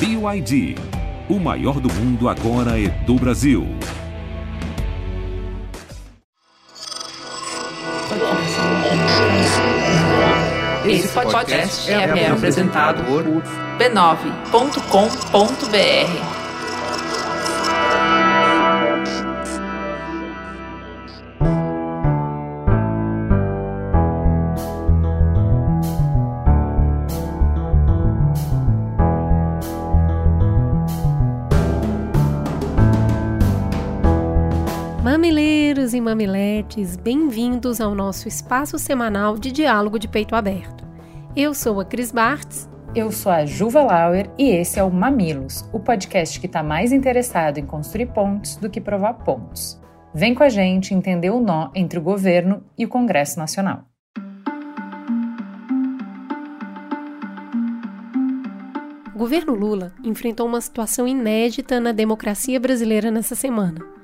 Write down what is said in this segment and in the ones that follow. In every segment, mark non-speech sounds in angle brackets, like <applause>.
BYD. O maior do mundo agora é do Brasil. Esse podcast é, é apresentado por b9.com.br. bem-vindos ao nosso espaço semanal de diálogo de peito aberto. Eu sou a Cris Bartz. Eu sou a Juva Lauer e esse é o Mamilos, o podcast que está mais interessado em construir pontos do que provar pontos. Vem com a gente entender o nó entre o governo e o Congresso Nacional. O governo Lula enfrentou uma situação inédita na democracia brasileira nessa semana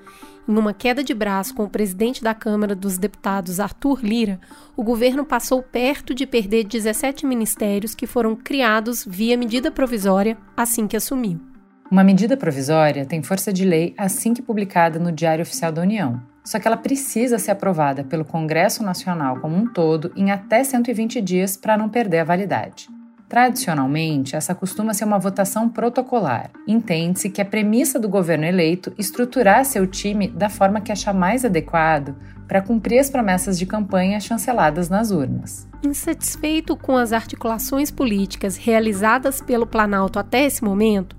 em uma queda de braço com o presidente da Câmara dos Deputados, Arthur Lira, o governo passou perto de perder 17 ministérios que foram criados via medida provisória assim que assumiu. Uma medida provisória tem força de lei assim que publicada no Diário Oficial da União. Só que ela precisa ser aprovada pelo Congresso Nacional como um todo em até 120 dias para não perder a validade. Tradicionalmente, essa costuma ser uma votação protocolar. Entende-se que a premissa do governo eleito estruturar seu time da forma que achar mais adequado para cumprir as promessas de campanha chanceladas nas urnas. Insatisfeito com as articulações políticas realizadas pelo Planalto até esse momento,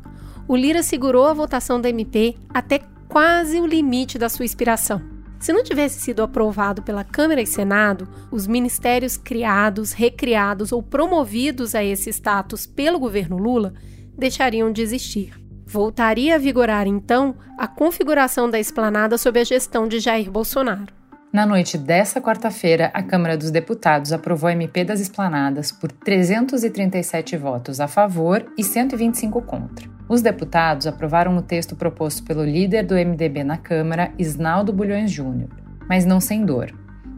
o Lira segurou a votação da MP até quase o limite da sua inspiração. Se não tivesse sido aprovado pela Câmara e Senado, os ministérios criados, recriados ou promovidos a esse status pelo governo Lula deixariam de existir. Voltaria a vigorar então a configuração da esplanada sob a gestão de Jair Bolsonaro. Na noite dessa quarta-feira, a Câmara dos Deputados aprovou a MP das esplanadas por 337 votos a favor e 125 contra. Os deputados aprovaram o texto proposto pelo líder do MDB na Câmara, Isnaldo Bulhões Júnior, mas não sem dor.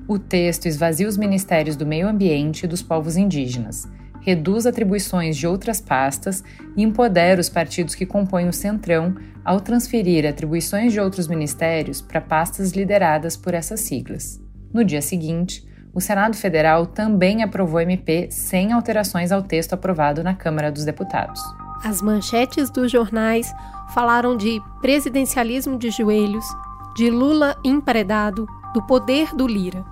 O texto esvazia os ministérios do meio ambiente e dos povos indígenas, reduz atribuições de outras pastas e empodera os partidos que compõem o Centrão ao transferir atribuições de outros ministérios para pastas lideradas por essas siglas. No dia seguinte, o Senado Federal também aprovou MP sem alterações ao texto aprovado na Câmara dos Deputados. As manchetes dos jornais falaram de presidencialismo de joelhos, de Lula emparedado, do poder do Lira.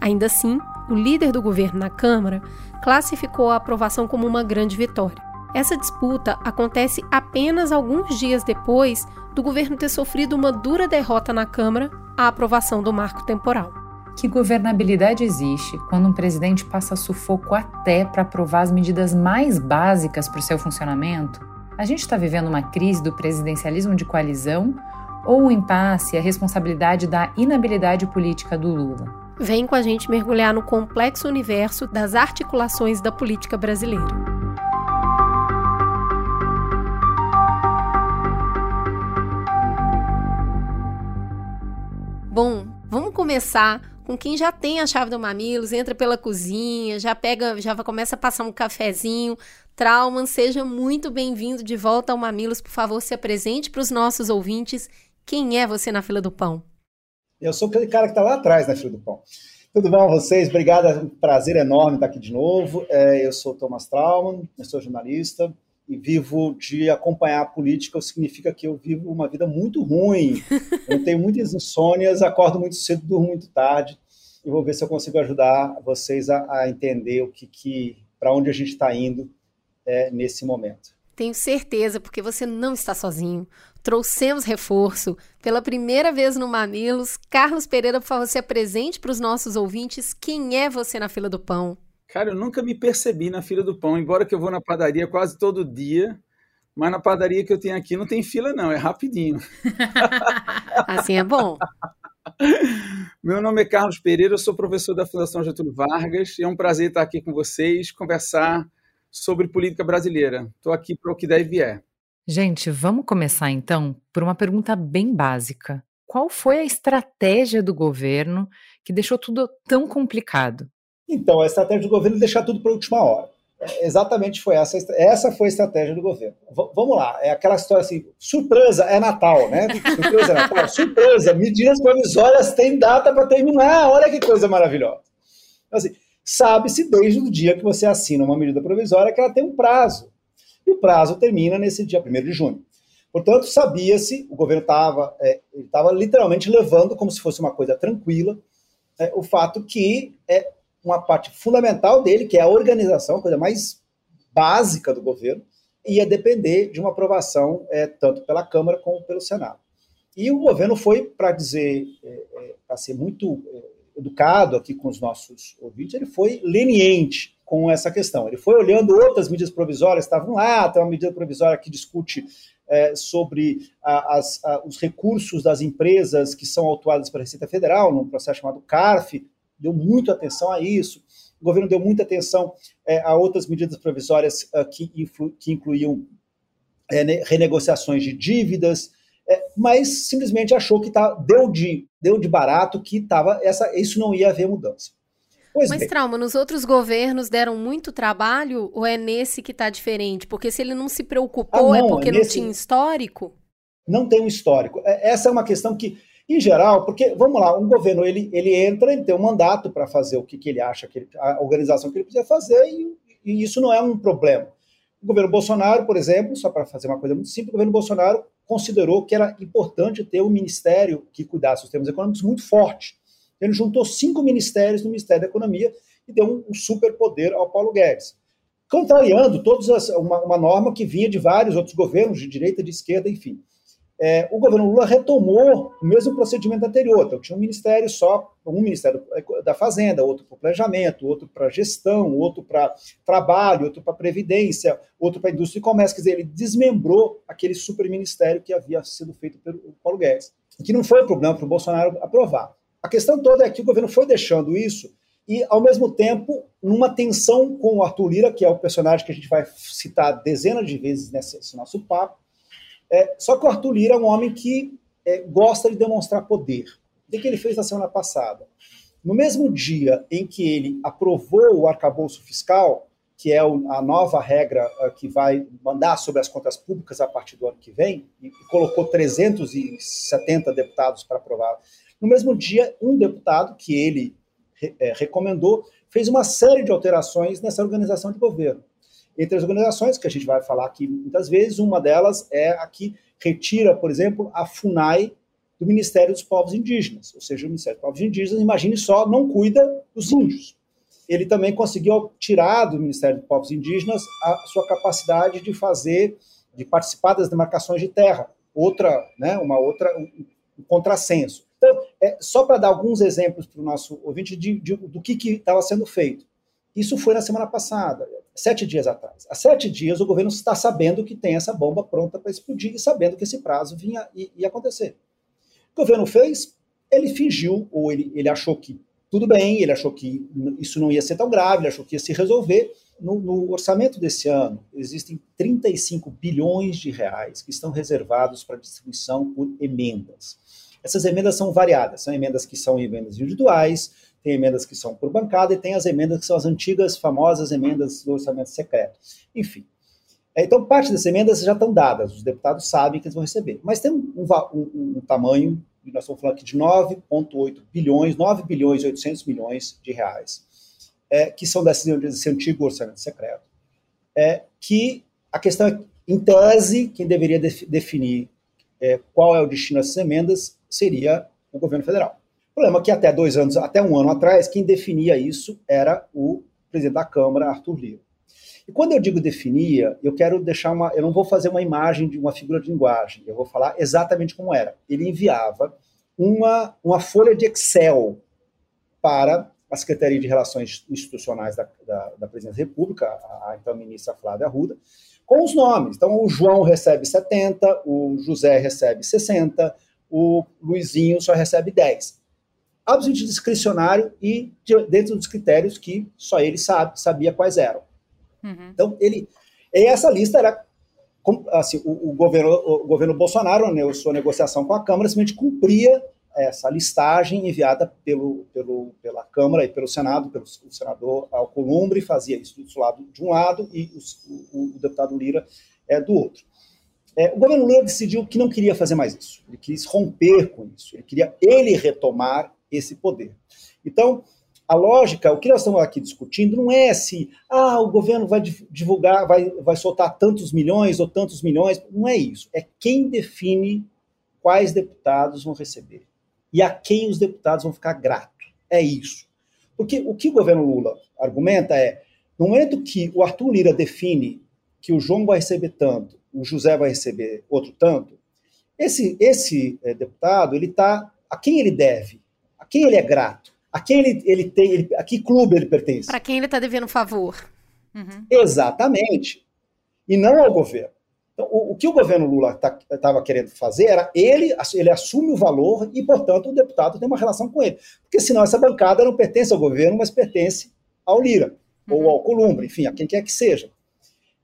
Ainda assim, o líder do governo na Câmara classificou a aprovação como uma grande vitória. Essa disputa acontece apenas alguns dias depois do governo ter sofrido uma dura derrota na Câmara à aprovação do marco temporal. Que governabilidade existe quando um presidente passa sufoco até para aprovar as medidas mais básicas para o seu funcionamento? A gente está vivendo uma crise do presidencialismo de coalizão ou o impasse e a responsabilidade da inabilidade política do Lula? Vem com a gente mergulhar no complexo universo das articulações da política brasileira. Bom, vamos começar com quem já tem a chave do Mamilos, entra pela cozinha, já pega, já começa a passar um cafezinho. Trauman, seja muito bem-vindo de volta ao Mamilos. Por favor, se apresente para os nossos ouvintes. Quem é você na fila do pão? Eu sou aquele cara que está lá atrás na fila do pão. Tudo bom vocês? Obrigado, é um prazer enorme estar aqui de novo. É, eu sou Thomas Trauman, eu sou jornalista, e vivo de acompanhar a política, significa que eu vivo uma vida muito ruim. <laughs> Eu tenho muitas insônias, acordo muito cedo, durmo muito tarde. E vou ver se eu consigo ajudar vocês a, a entender o que, que para onde a gente está indo é, nesse momento. Tenho certeza, porque você não está sozinho. Trouxemos reforço. Pela primeira vez no Mamilos, Carlos Pereira, por favor, se apresente para os nossos ouvintes. Quem é você na fila do pão? Cara, eu nunca me percebi na fila do pão, embora que eu vou na padaria quase todo dia, mas na padaria que eu tenho aqui não tem fila não, é rapidinho. <laughs> assim é bom. Meu nome é Carlos Pereira, eu sou professor da Fundação Getúlio Vargas e é um prazer estar aqui com vocês, conversar sobre política brasileira. Estou aqui para o que deve vier. Gente, vamos começar então por uma pergunta bem básica. Qual foi a estratégia do governo que deixou tudo tão complicado? Então, a estratégia do governo é deixar tudo para a última hora. É, exatamente foi essa. Essa foi a estratégia do governo. V vamos lá, é aquela história assim: surpresa é Natal, né? <laughs> Surpresa é Natal. surpresa, medidas provisórias têm data para terminar. Olha que coisa maravilhosa. Então, assim, sabe-se desde o dia que você assina uma medida provisória que ela tem um prazo. E o prazo termina nesse dia 1 de junho. Portanto, sabia-se, o governo estava é, literalmente levando como se fosse uma coisa tranquila é, o fato que é uma parte fundamental dele, que é a organização, a coisa mais básica do governo, ia depender de uma aprovação é, tanto pela Câmara como pelo Senado. E o governo foi, para dizer, é, é para ser muito é, educado aqui com os nossos ouvintes, ele foi leniente com essa questão. Ele foi olhando outras medidas provisórias, estavam lá, tem uma medida provisória que discute é, sobre a, as, a, os recursos das empresas que são autuadas pela Receita Federal, num processo chamado CARF, deu muita atenção a isso. O governo deu muita atenção é, a outras medidas provisórias uh, que, influ, que, incluíam é, renegociações de dívidas, é, mas simplesmente achou que tá, deu, de, deu de barato que tava essa, isso não ia haver mudança. Pois Mas, bem. Trauma, nos outros governos deram muito trabalho ou é nesse que está diferente? Porque se ele não se preocupou, ah, não, é porque nesse... não tinha histórico? Não tem um histórico. É, essa é uma questão que, em geral, porque, vamos lá, um governo, ele, ele entra, ele tem um mandato para fazer o que, que ele acha, que ele, a organização que ele precisa fazer, e, e isso não é um problema. O governo Bolsonaro, por exemplo, só para fazer uma coisa muito simples, o governo Bolsonaro considerou que era importante ter um ministério que cuidasse dos temas econômicos muito forte. Ele juntou cinco ministérios no Ministério da Economia e deu um, um superpoder ao Paulo Guedes. Contrariando todas as, uma, uma, norma que vinha de vários outros governos, de direita, de esquerda, enfim. É, o governo Lula retomou o mesmo procedimento anterior. Então, tinha um ministério só, um ministério da Fazenda, outro para planejamento, outro para gestão, outro para trabalho, outro para previdência, outro para indústria e comércio. Quer dizer, ele desmembrou aquele superministério que havia sido feito pelo Paulo Guedes. Que não foi problema para o Bolsonaro aprovar. A questão toda é que o governo foi deixando isso e, ao mesmo tempo, numa tensão com o Arthur Lira, que é o personagem que a gente vai citar dezenas de vezes nesse nosso papo. É, só que o Arthur Lira é um homem que é, gosta de demonstrar poder. O que ele fez na semana passada? No mesmo dia em que ele aprovou o arcabouço fiscal, que é a nova regra uh, que vai mandar sobre as contas públicas a partir do ano que vem, e colocou 370 deputados para aprovar no mesmo dia, um deputado que ele é, recomendou fez uma série de alterações nessa organização de governo. Entre as organizações que a gente vai falar aqui muitas vezes, uma delas é a que retira, por exemplo, a FUNAI do Ministério dos Povos Indígenas. Ou seja, o Ministério dos Povos Indígenas, imagine só, não cuida dos índios. Ele também conseguiu tirar do Ministério dos Povos Indígenas a sua capacidade de fazer, de participar das demarcações de terra. Outra, né, uma outra, um, um contrassenso. É, só para dar alguns exemplos para o nosso ouvinte de, de, do que estava sendo feito. Isso foi na semana passada, sete dias atrás. Há sete dias o governo está sabendo que tem essa bomba pronta para explodir e sabendo que esse prazo vinha ia acontecer. O governo fez? Ele fingiu, ou ele, ele achou que tudo bem, ele achou que isso não ia ser tão grave, ele achou que ia se resolver. No, no, orçamento desse ano, existem 35 bilhões de reais que estão reservados para distribuição por emendas. Essas emendas são variadas, são emendas que são emendas individuais, tem emendas que são por bancada e tem as emendas que são as antigas, famosas emendas do orçamento secreto. Enfim. É, então, parte dessas emendas já estão dadas, os deputados sabem que eles vão receber. Mas tem um, um, um tamanho, nós estamos falando aqui de 9,8 bilhões, 9 bilhões e 800 milhões de reais, é, que são desse, desse antigo orçamento secreto, é, que a questão é, em tese, quem deveria def, definir é, qual é o destino dessas emendas seria o governo federal. O problema é que até dois anos, até um ano atrás, quem definia isso era o presidente da Câmara, Arthur Lira. E quando eu digo definia, eu quero deixar uma. Eu não vou fazer uma imagem de uma figura de linguagem, eu vou falar exatamente como era. Ele enviava uma, uma folha de Excel para a Secretaria de Relações Institucionais da, da, da Presidência da República, a, a então ministra Flávia Arruda, com os nomes. Então, o João recebe 70, o José recebe 60, o Luizinho só recebe 10. Absolutamente discricionário e dentro dos critérios que só ele sabe, sabia quais eram. Uhum. Então, ele. E essa lista era. Assim, o, o, governo, o governo Bolsonaro, né, sua negociação com a Câmara, simplesmente cumpria essa listagem enviada pelo, pelo, pela Câmara e pelo Senado, pelo senador Alcolumbre, fazia isso do lado de um lado e os, o, o, deputado Lira é, do outro. É, o governo Lula decidiu que não queria fazer mais isso, ele quis romper com isso, ele queria ele retomar esse poder. Então, a lógica, o que nós estamos aqui discutindo não é se ah, o governo vai divulgar, vai, vai soltar tantos milhões ou tantos milhões, não é isso. É quem define quais deputados vão receber e a quem os deputados vão ficar gratos. É isso. Porque o que o governo Lula argumenta é, no momento que o Arthur Lira define que o João vai receber tanto, o José vai receber outro tanto, esse, esse é, deputado, ele está a quem ele deve, a quem ele é grato a quem ele, ele tem, ele, a que clube ele pertence. Para quem ele está devendo favor. Uhum. Exatamente. E não ao governo. Então, o, o que o governo Lula estava tá, querendo fazer era ele, ele assume o valor e, portanto, o deputado tem uma relação com ele. Porque senão essa bancada não pertence ao governo, mas pertence ao Lira, uhum. ou ao Columbre, enfim, a quem quer que seja.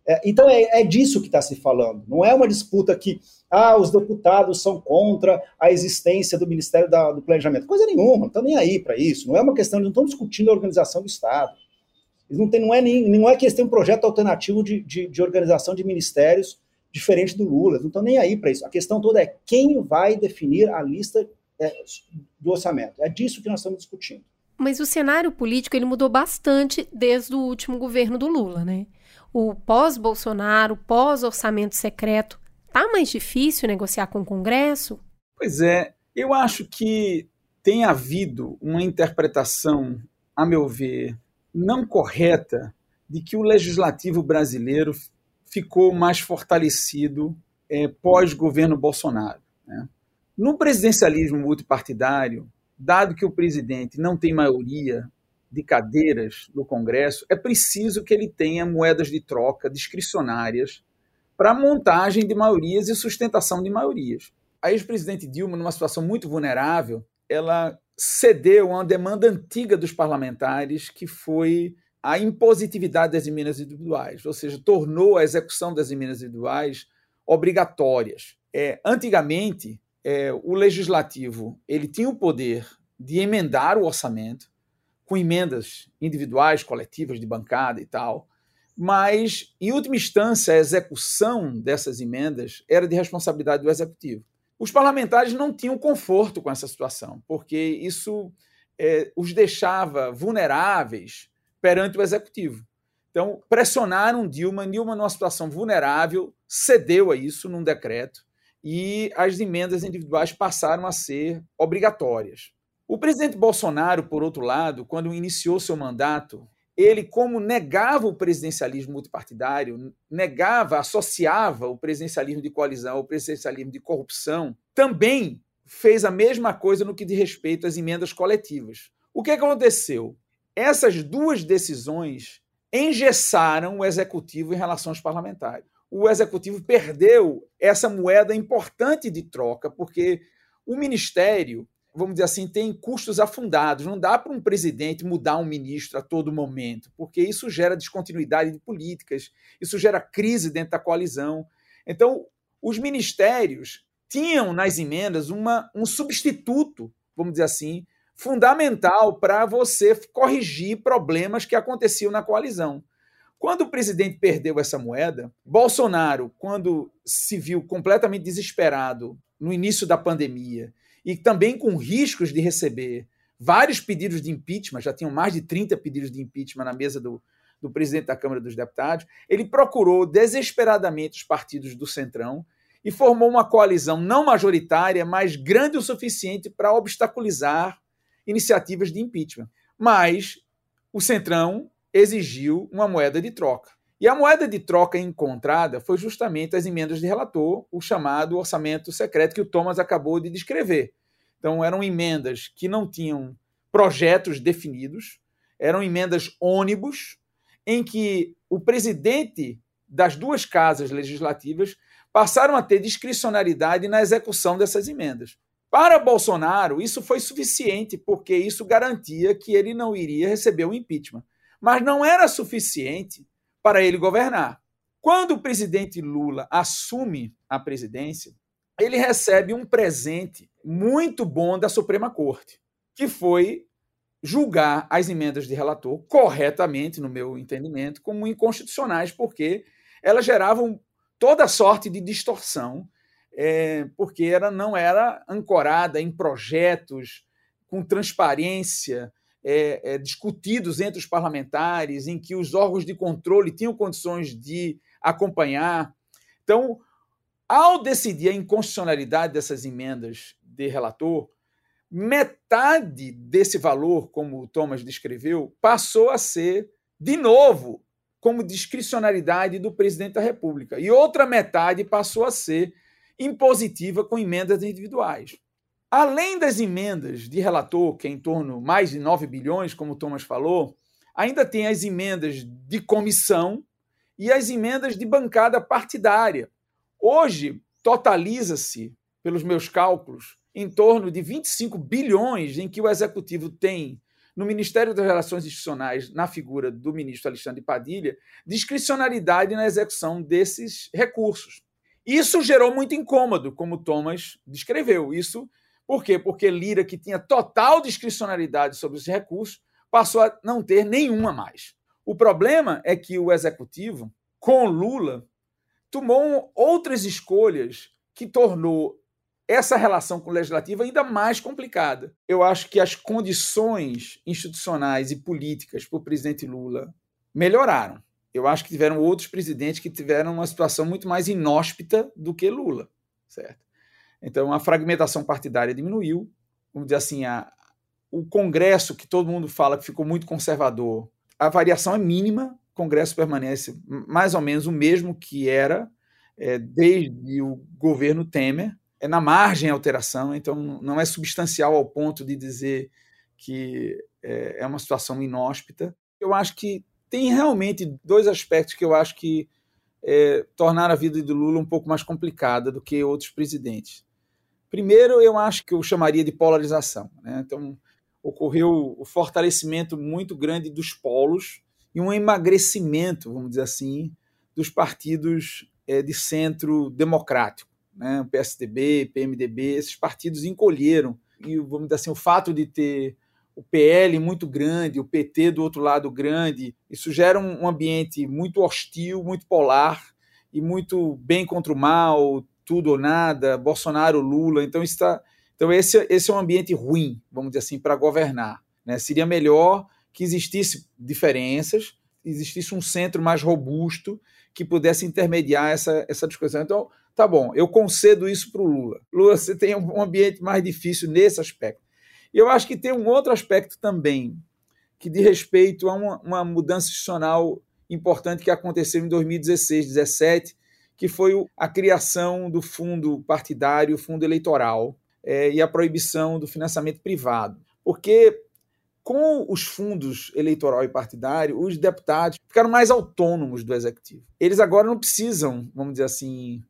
É, então é, é, disso que está se falando. Não é uma disputa que ah, os deputados são contra a existência do Ministério da, do Planejamento. Coisa nenhuma, não estão nem aí para isso. Não é uma questão, eles não estão discutindo a organização do Estado. Eles não, tem, não, é nem, não é que eles têm um projeto alternativo de, de, de organização de ministérios diferente do Lula. Não estão nem aí para isso. A questão toda é quem vai definir a lista é, do orçamento. É disso que nós estamos discutindo. Mas o cenário político ele mudou bastante desde o último governo do Lula, né? o pós-Bolsonaro, pós-orçamento secreto, tá mais difícil negociar com o Congresso? Pois é, eu acho que tem havido uma interpretação, a meu ver, não correta de que o legislativo brasileiro ficou mais fortalecido é, pós-governo Bolsonaro. Né? No presidencialismo multipartidário, dado que o presidente não tem maioria de cadeiras no Congresso, é preciso que ele tenha moedas de troca discricionárias para montagem de maiorias e sustentação de maiorias. A ex-presidente Dilma, numa situação muito vulnerável, ela cedeu a uma demanda antiga dos parlamentares, que foi a impositividade das emendas individuais, ou seja, tornou a execução das emendas individuais obrigatórias. É, antigamente, é, o legislativo ele tinha o poder de emendar o orçamento, com emendas individuais, coletivas, de bancada e tal. Mas, em última instância, a execução dessas emendas era de responsabilidade do executivo. Os parlamentares não tinham conforto com essa situação, porque isso é, os deixava vulneráveis perante o executivo. Então, pressionaram Dilma, Dilma, numa situação vulnerável, cedeu a isso num decreto e as emendas individuais passaram a ser obrigatórias. O presidente Bolsonaro, por outro lado, quando iniciou seu mandato, ele, como negava o presidencialismo multipartidário, negava, associava o presidencialismo de coalizão ao presidencialismo de corrupção, também fez a mesma coisa no que diz respeito às emendas coletivas. O que aconteceu? Essas duas decisões engessaram o executivo em relação aos parlamentares. O executivo perdeu essa moeda importante de troca, porque o ministério vamos dizer assim, tem custos afundados. Não dá para um presidente mudar um ministro a todo momento, porque isso gera descontinuidade de políticas, isso gera crise dentro da coalizão. Então, os ministérios tinham nas emendas uma, um substituto, vamos dizer assim, fundamental para você corrigir problemas que aconteciam na coalizão. Quando o presidente perdeu essa moeda, Bolsonaro, quando se viu completamente desesperado no início da pandemia e também com riscos de receber vários pedidos de impeachment, já tinham mais de 30 pedidos de impeachment na mesa do, do presidente da Câmara dos Deputados, ele procurou desesperadamente os partidos do Centrão e formou uma coalizão não majoritária, mas grande o suficiente para obstaculizar iniciativas de impeachment. Mas o Centrão exigiu uma moeda de troca. E a moeda de troca encontrada foi justamente as emendas de relator, o chamado orçamento secreto que o Thomas acabou de descrever. Então, eram emendas que não tinham projetos definidos, eram emendas ônibus, em que o presidente das duas casas legislativas passaram a ter discricionariedade na execução dessas emendas. Para Bolsonaro, isso foi suficiente, porque isso garantia que ele não iria receber o impeachment. Mas não era suficiente para ele governar. Quando o presidente Lula assume a presidência, ele recebe um presente muito bom da Suprema Corte, que foi julgar as emendas de relator corretamente, no meu entendimento, como inconstitucionais, porque elas geravam toda sorte de distorção, é, porque ela não era ancorada em projetos com transparência, é, é, discutidos entre os parlamentares, em que os órgãos de controle tinham condições de acompanhar. Então, ao decidir a inconstitucionalidade dessas emendas de relator, metade desse valor, como o Thomas descreveu, passou a ser, de novo, como discricionalidade do presidente da República. E outra metade passou a ser impositiva com emendas individuais. Além das emendas de relator, que é em torno mais de 9 bilhões, como o Thomas falou, ainda tem as emendas de comissão e as emendas de bancada partidária. Hoje, totaliza-se, pelos meus cálculos, em torno de 25 bilhões em que o executivo tem no Ministério das Relações Institucionais, na figura do ministro Alexandre Padilha, discricionalidade na execução desses recursos. Isso gerou muito incômodo, como Thomas descreveu. Isso por quê? Porque Lira, que tinha total discricionalidade sobre os recursos, passou a não ter nenhuma mais. O problema é que o executivo, com Lula, tomou outras escolhas que tornou essa relação com o legislativo ainda mais complicada. Eu acho que as condições institucionais e políticas para o presidente Lula melhoraram. Eu acho que tiveram outros presidentes que tiveram uma situação muito mais inóspita do que Lula, certo? Então, a fragmentação partidária diminuiu. Vamos dizer assim, a, o Congresso, que todo mundo fala que ficou muito conservador, a variação é mínima, o Congresso permanece mais ou menos o mesmo que era é, desde o governo Temer. É na margem a alteração, então não é substancial ao ponto de dizer que é, é uma situação inóspita. Eu acho que tem realmente dois aspectos que eu acho que é, tornaram a vida do Lula um pouco mais complicada do que outros presidentes. Primeiro, eu acho que eu chamaria de polarização. Né? Então, ocorreu o fortalecimento muito grande dos polos e um emagrecimento, vamos dizer assim, dos partidos é, de centro democrático. Né? O PSDB, PMDB, esses partidos encolheram. E, vamos dizer assim, o fato de ter o PL muito grande, o PT do outro lado grande, isso gera um ambiente muito hostil, muito polar e muito bem contra o mal, tudo ou nada, Bolsonaro, Lula. Então, está, então esse, esse é um ambiente ruim, vamos dizer assim, para governar. Né? Seria melhor que existisse diferenças, existisse um centro mais robusto que pudesse intermediar essa, essa discussão. Então, tá bom, eu concedo isso para o Lula. Lula, você tem um ambiente mais difícil nesse aspecto. Eu acho que tem um outro aspecto também, que diz respeito a uma, uma mudança institucional importante que aconteceu em 2016, 2017, que foi a criação do fundo partidário, fundo eleitoral, é, e a proibição do financiamento privado. Porque com os fundos eleitoral e partidário, os deputados ficaram mais autônomos do executivo. Eles agora não precisam, vamos dizer assim,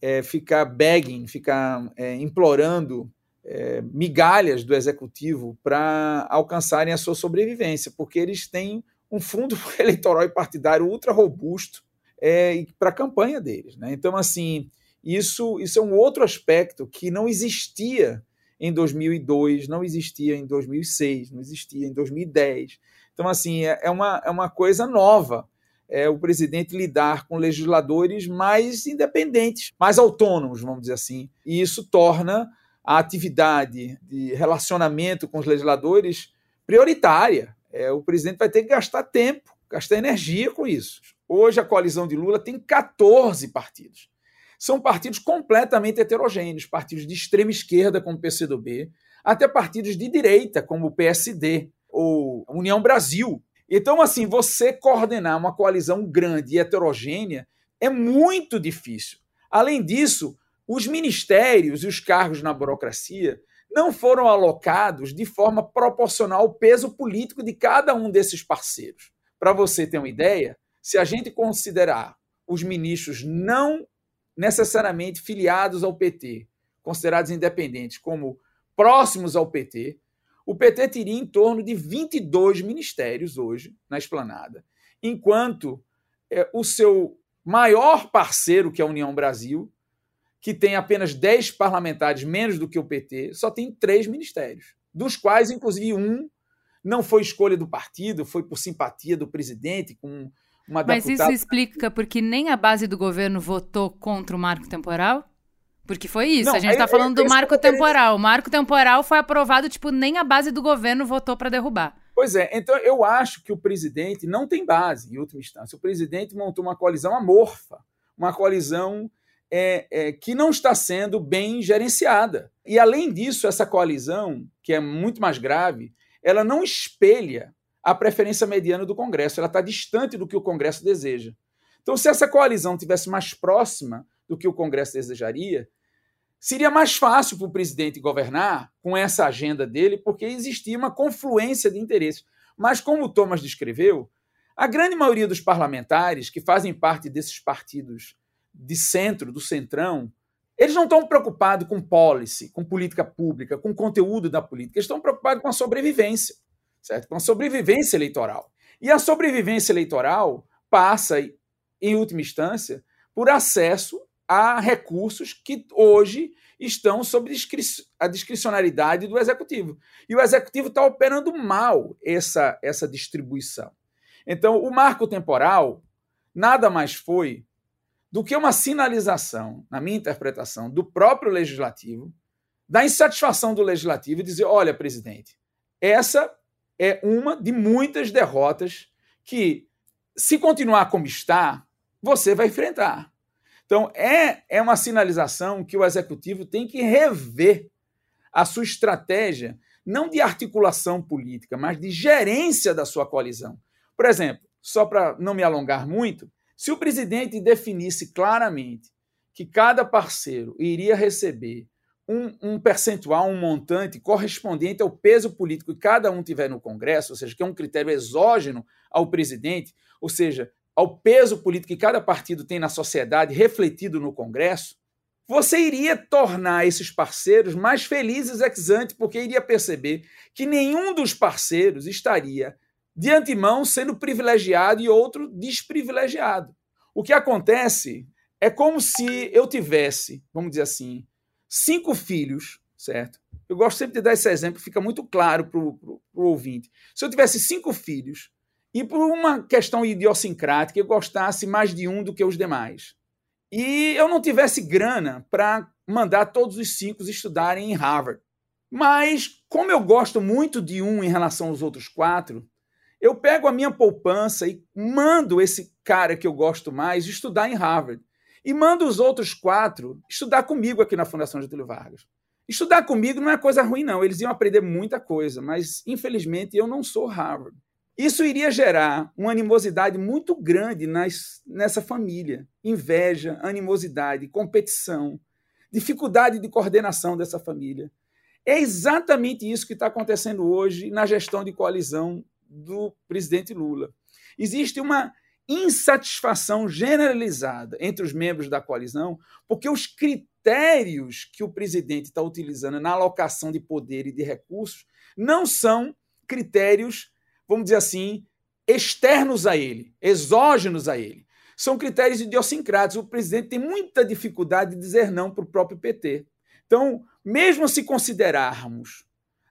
é, ficar begging, ficar é, implorando é, migalhas do executivo para alcançarem a sua sobrevivência, porque eles têm um fundo <laughs> eleitoral e partidário ultra robusto é, para a campanha deles. Né? Então, assim, isso, isso é um outro aspecto que não existia em 2002, não existia em 2006, não existia em 2010. Então, assim, é, é uma, é uma coisa nova é, o presidente lidar com legisladores mais independentes, mais autônomos, vamos dizer assim. E isso torna a atividade de relacionamento com os legisladores prioritária. É, o presidente vai ter que gastar tempo, gastar energia com isso. Hoje a coalizão de Lula tem 14 partidos. São partidos completamente heterogêneos, partidos de extrema esquerda, como o PCdoB, até partidos de direita, como o PSD ou União Brasil. Então, assim, você coordenar uma coalizão grande e heterogênea é muito difícil. Além disso, os ministérios e os cargos na burocracia não foram alocados de forma proporcional ao peso político de cada um desses parceiros. Para você ter uma ideia, se a gente considerar os ministros não necessariamente filiados ao PT, considerados independentes, como próximos ao PT, o PT teria em torno de 22 ministérios hoje na esplanada, enquanto é, o seu maior parceiro, que é a União Brasil, que tem apenas 10 parlamentares menos do que o PT, só tem três ministérios, dos quais, inclusive, um não foi escolha do partido, foi por simpatia do presidente, com uma Mas deputada... isso explica porque nem a base do governo votou contra o marco temporal? Porque foi isso, não, a gente está falando do marco temporal. O marco temporal foi aprovado, tipo, nem a base do governo votou para derrubar. Pois é, então eu acho que o presidente não tem base, em última instância. O presidente montou uma coalizão amorfa, uma coalizão é, é, que não está sendo bem gerenciada. E, além disso, essa coalizão, que é muito mais grave, ela não espelha a preferência mediana do Congresso, ela está distante do que o Congresso deseja. Então, se essa coalizão tivesse mais próxima do que o Congresso desejaria, seria mais fácil para o presidente governar com essa agenda dele, porque existia uma confluência de interesses. Mas, como o Thomas descreveu, a grande maioria dos parlamentares que fazem parte desses partidos de centro, do centrão, eles não estão preocupados com policy, com política pública, com conteúdo da política, eles estão preocupados com a sobrevivência, certo? Com a sobrevivência eleitoral. E a sobrevivência eleitoral passa, em última instância, por acesso a recursos que hoje estão sob a discricionalidade do executivo. E o executivo está operando mal essa, essa distribuição. Então, o marco temporal nada mais foi do que uma sinalização, na minha interpretação, do próprio legislativo, da insatisfação do legislativo e dizer: olha, presidente, essa é uma de muitas derrotas que, se continuar como está, você vai enfrentar. Então, é, é uma sinalização que o executivo tem que rever a sua estratégia, não de articulação política, mas de gerência da sua coalizão. Por exemplo, só para não me alongar muito, se o presidente definisse claramente que cada parceiro iria receber um, um, percentual, um montante correspondente ao peso político que cada um tiver no Congresso, ou seja, que é um critério exógeno ao presidente, ou seja, ao peso político que cada partido tem na sociedade refletido no Congresso, você iria tornar esses parceiros mais felizes ex ante, porque iria perceber que nenhum dos parceiros estaria de antemão sendo privilegiado e outro desprivilegiado. O que acontece é como se eu tivesse, vamos dizer assim, cinco filhos, certo? Eu gosto sempre de dar esse exemplo, fica muito claro para o ouvinte. Se eu tivesse cinco filhos e por uma questão idiosincrática eu gostasse mais de um do que os demais, e eu não tivesse grana para mandar todos os cinco estudarem em Harvard, mas como eu gosto muito de um em relação aos outros quatro, eu pego a minha poupança e mando esse cara que eu gosto mais estudar em Harvard. E mando os outros quatro estudar comigo aqui na Fundação Getúlio Vargas. Estudar comigo não é coisa ruim, não. Eles iam aprender muita coisa, mas infelizmente eu não sou Harvard. Isso iria gerar uma animosidade muito grande nas, nessa família. Inveja, animosidade, competição, dificuldade de coordenação dessa família. É exatamente isso que está acontecendo hoje na gestão de coalizão do presidente Lula. Existe uma insatisfação generalizada entre os membros da coalizão, porque os critérios que o presidente está utilizando na alocação de poder e de recursos não são critérios, vamos dizer assim, externos a ele, exógenos a ele. São critérios idiosincráticos. O presidente tem muita dificuldade de dizer não para o próprio PT. Então, mesmo se considerarmos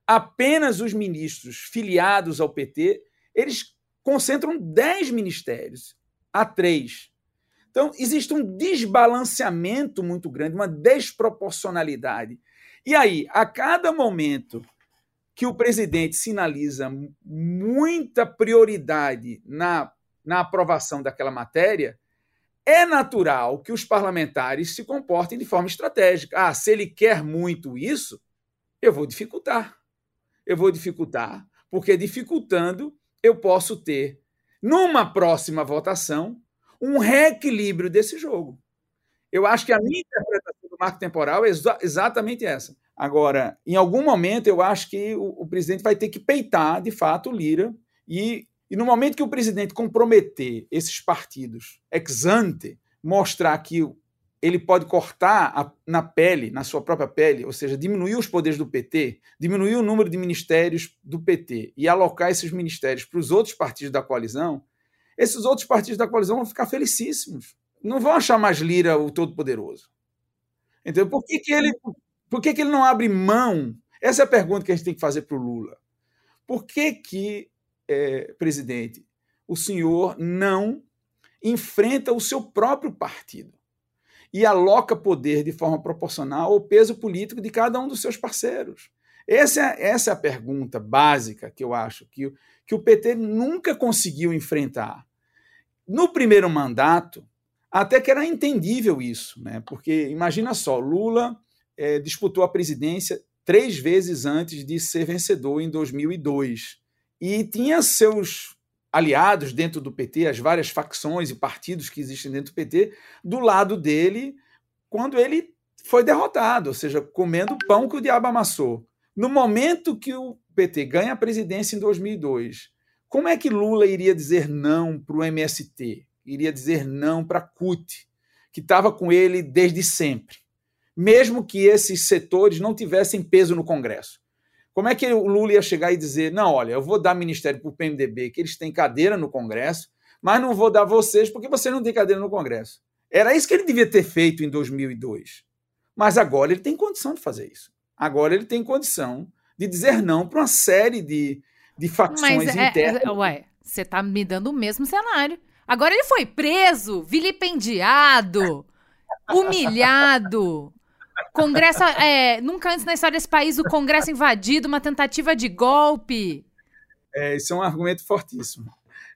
apenas os ministros filiados ao PT, eles concentram 10 ministérios a 3. Então, existe um desbalanceamento muito grande, uma desproporcionalidade. E aí, a cada momento que o presidente sinaliza muita prioridade na, na aprovação daquela matéria, é natural que os parlamentares se comportem de forma estratégica. Ah, se ele quer muito isso, eu vou dificultar eu vou dificultar, porque dificultando eu posso ter, numa próxima votação, um reequilíbrio desse jogo. Eu acho que a minha interpretação do marco temporal é exa exatamente essa. Agora, em algum momento, eu acho que o, o, presidente vai ter que peitar, de fato, o Lira, e, e no momento que o presidente comprometer esses partidos ex ante, mostrar que ele pode cortar a, na pele, na sua própria pele, ou seja, diminuir os poderes do PT, diminuir o número de ministérios do PT e alocar esses ministérios para os outros partidos da coalizão, esses outros partidos da coalizão vão ficar felicíssimos. Não vão achar mais Lira o todo-poderoso. Então, por que, que ele por que, que ele não abre mão? Essa é a pergunta que a gente tem que fazer para o Lula. Por que, que é, presidente, o senhor não enfrenta o seu próprio partido e aloca poder de forma proporcional ao peso político de cada um dos seus parceiros? Essa é, essa é a pergunta básica que eu acho que, que o PT nunca conseguiu enfrentar. No primeiro mandato, até que era entendível isso, né? porque imagina só, Lula é, disputou a presidência três vezes antes de ser vencedor em 2002 e tinha seus aliados dentro do PT, as várias facções e partidos que existem dentro do PT, do lado dele quando ele foi derrotado, ou seja, comendo pão que o diabo amassou. No momento que o PT ganha a presidência em 2002, como é que Lula iria dizer não para o MST? Iria dizer não para a CUT, que estava com ele desde sempre, mesmo que esses setores não tivessem peso no Congresso. Como é que o Lula ia chegar e dizer: não, olha, eu vou dar ministério para o PMDB, que eles têm cadeira no Congresso, mas não vou dar vocês porque você não tem cadeira no Congresso? Era isso que ele devia ter feito em 2002. Mas agora ele tem condição de fazer isso. Agora ele tem condição de dizer não para uma série de, de facções mas é, internas. É, ué, você está me dando o mesmo cenário. Agora ele foi preso, vilipendiado, humilhado, Congresso, é, nunca antes na história desse país o Congresso invadido, uma tentativa de golpe. É, isso é um argumento fortíssimo.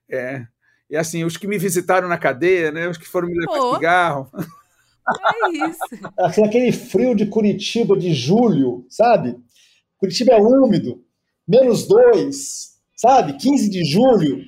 É, e assim, os que me visitaram na cadeia, né, os que foram me levar cigarro. É isso. Assim, aquele frio de Curitiba de julho, sabe? Curitiba é úmido, menos dois, sabe? 15 de julho.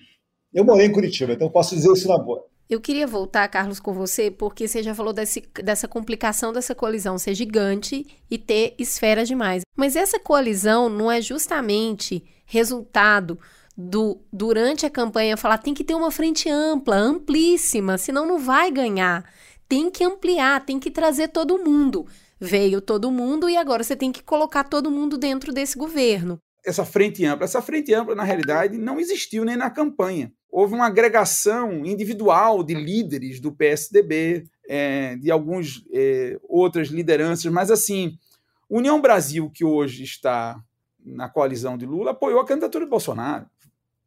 Eu morei em Curitiba, então posso dizer isso na boa. Eu queria voltar, Carlos, com você, porque você já falou desse, dessa complicação dessa coalizão ser gigante e ter esferas demais. Mas essa coalizão não é justamente resultado do durante a campanha falar tem que ter uma frente ampla, amplíssima, senão não vai ganhar. Tem que ampliar, tem que trazer todo mundo. Veio todo mundo e agora você tem que colocar todo mundo dentro desse governo. Essa frente ampla, essa frente ampla na realidade não existiu nem na campanha houve uma agregação individual de líderes do PSDB, é, de algumas é, outras lideranças, mas assim, União Brasil, que hoje está na coalizão de Lula, apoiou a candidatura de Bolsonaro.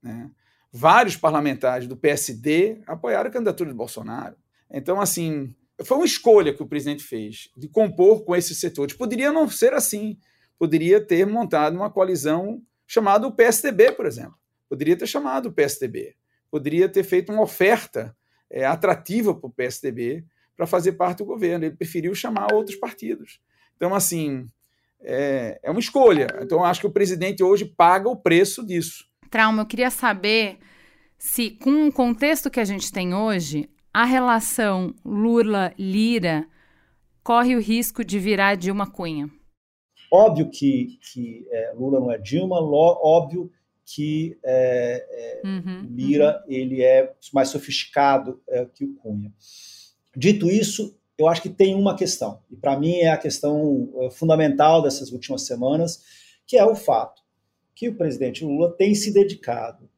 Né? Vários parlamentares do PSD apoiaram a candidatura de Bolsonaro. Então, assim, foi uma escolha que o presidente fez de compor com esses setores. Poderia não ser assim. Poderia ter montado uma coalizão chamada o PSDB, por exemplo. Poderia ter chamado o PSDB poderia ter feito uma oferta é, atrativa para o PSDB para fazer parte do governo. Ele preferiu chamar outros partidos. Então, assim, é, é uma escolha. Então, acho que o presidente hoje paga o preço disso. Trauma, eu queria saber se, com o contexto que a gente tem hoje, a relação Lula-Lira corre o risco de virar Dilma Cunha. Óbvio que, que é, Lula não é Dilma, óbvio que é, é, uhum, Lira uhum. ele é mais sofisticado é, que o Cunha. Dito isso, eu acho que tem uma questão, e para mim é a questão é, fundamental dessas últimas semanas, que é o fato que o presidente Lula tem se dedicado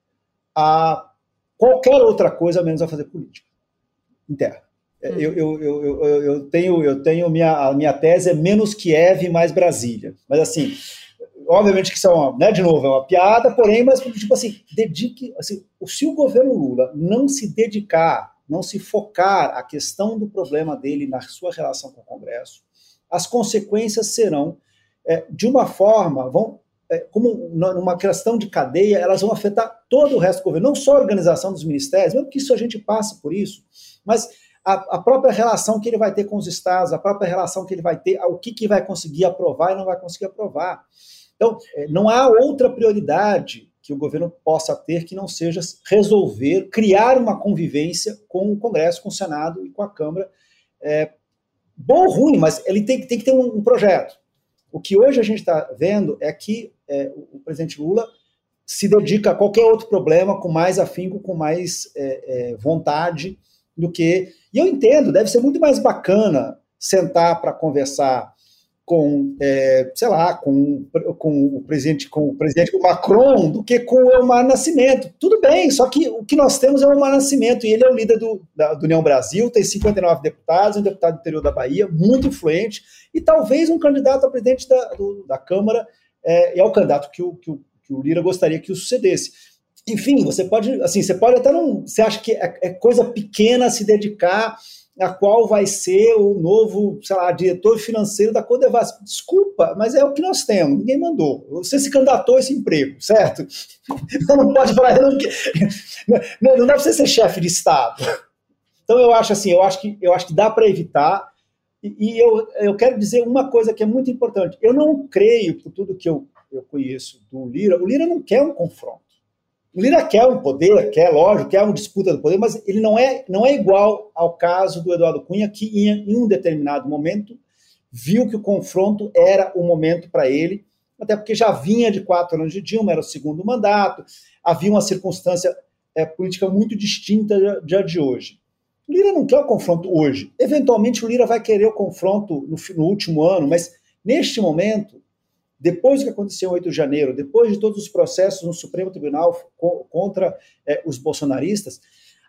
a qualquer outra coisa menos a fazer política interna. É, hum. Eu, eu, eu, eu, tenho, eu tenho minha, a minha tese é menos Kiev mais Brasília. Mas assim, obviamente que isso é né, de novo, é uma piada, porém, mas tipo assim, dedique, assim, se o governo Lula não se dedicar, não se focar a questão do problema dele na sua relação com o Congresso, as consequências serão, é, de uma forma, vão, é, como numa questão de cadeia, elas vão afetar todo o resto do governo, não só a organização dos ministérios, mesmo que isso a gente passe por isso, mas a, a, própria relação que ele vai ter com os estados, a própria relação que ele vai ter, o que, que vai conseguir aprovar e não vai conseguir aprovar. Então, é, não há outra prioridade que o governo possa ter que não seja resolver, criar uma convivência com o Congresso, com o Senado e com a Câmara. É, bom ou ruim, mas ele tem, tem que ter um, um, projeto. O que hoje a gente está vendo é que é, o, presidente Lula se dedica a qualquer outro problema com mais afinco, com mais é, é vontade do que. E eu entendo, deve ser muito mais bacana sentar para conversar com, é, sei lá, com, com o presidente, com o presidente Macron do que com o Elmar Nascimento. Tudo bem, só que o que nós temos é o Elmar Nascimento, e ele é o líder do, da, do União Brasil, tem 59 deputados, um deputado do interior da Bahia, muito influente, e talvez um candidato a presidente da, do, da Câmara, é, é o candidato que o, que, o, que o Lira gostaria que o sucedesse. Enfim, você pode, assim, você pode até não. Você acha que é, é coisa pequena se dedicar a qual vai ser o novo, sei lá, diretor financeiro da Codevas. Desculpa, mas é o que nós temos, ninguém mandou. Você se candidatou a esse emprego, certo? <laughs> Não pode falar, não, <laughs> não, não dá para você ser chefe de Estado. Então eu acho assim, eu acho que, eu acho que dá para evitar, e, e, eu, eu quero dizer uma coisa que é muito importante. Eu não creio, por tudo que eu, eu conheço do Lira, o Lira não quer um confronto. O Lira quer um poder, quer, lógico, quer uma disputa do poder, mas ele não é, não é igual ao caso do Eduardo Cunha, que em, em um determinado momento viu que o confronto era o momento para ele, até porque já vinha de quatro anos de Dilma, era o segundo mandato, havia uma circunstância é, política muito distinta já de hoje. O Lira não quer o confronto hoje. Eventualmente o Lira vai querer o confronto no, no último ano, mas neste momento depois do que aconteceu em 8 de janeiro, depois de todos os processos no Supremo Tribunal contra é, os bolsonaristas,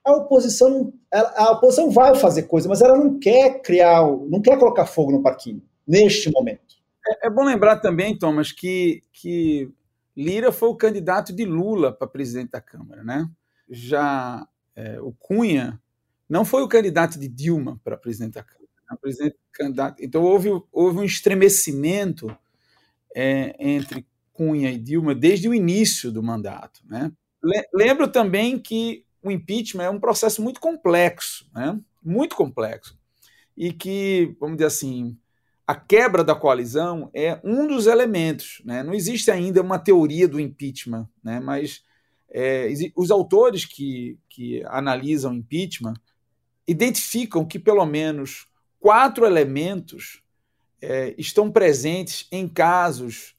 a oposição, a, oposição vai fazer coisa, mas ela não quer criar, não quer colocar fogo no parquinho, neste momento. É, é bom lembrar também, Thomas, que, que Lira foi o candidato de Lula para presidente da Câmara, né? Já é, o Cunha não foi o candidato de Dilma para presidente da Câmara. Né? Presidente, candidato, então houve, houve um estremecimento é, entre Cunha e Dilma desde o início do mandato. Né? Lembro também que o impeachment é um processo muito complexo, né? muito complexo, e que, vamos dizer assim, a quebra da coalizão é um dos elementos. Né? Não existe ainda uma teoria do impeachment, né? mas é, os autores que, que analisam impeachment identificam que pelo menos quatro elementos é, estão presentes em casos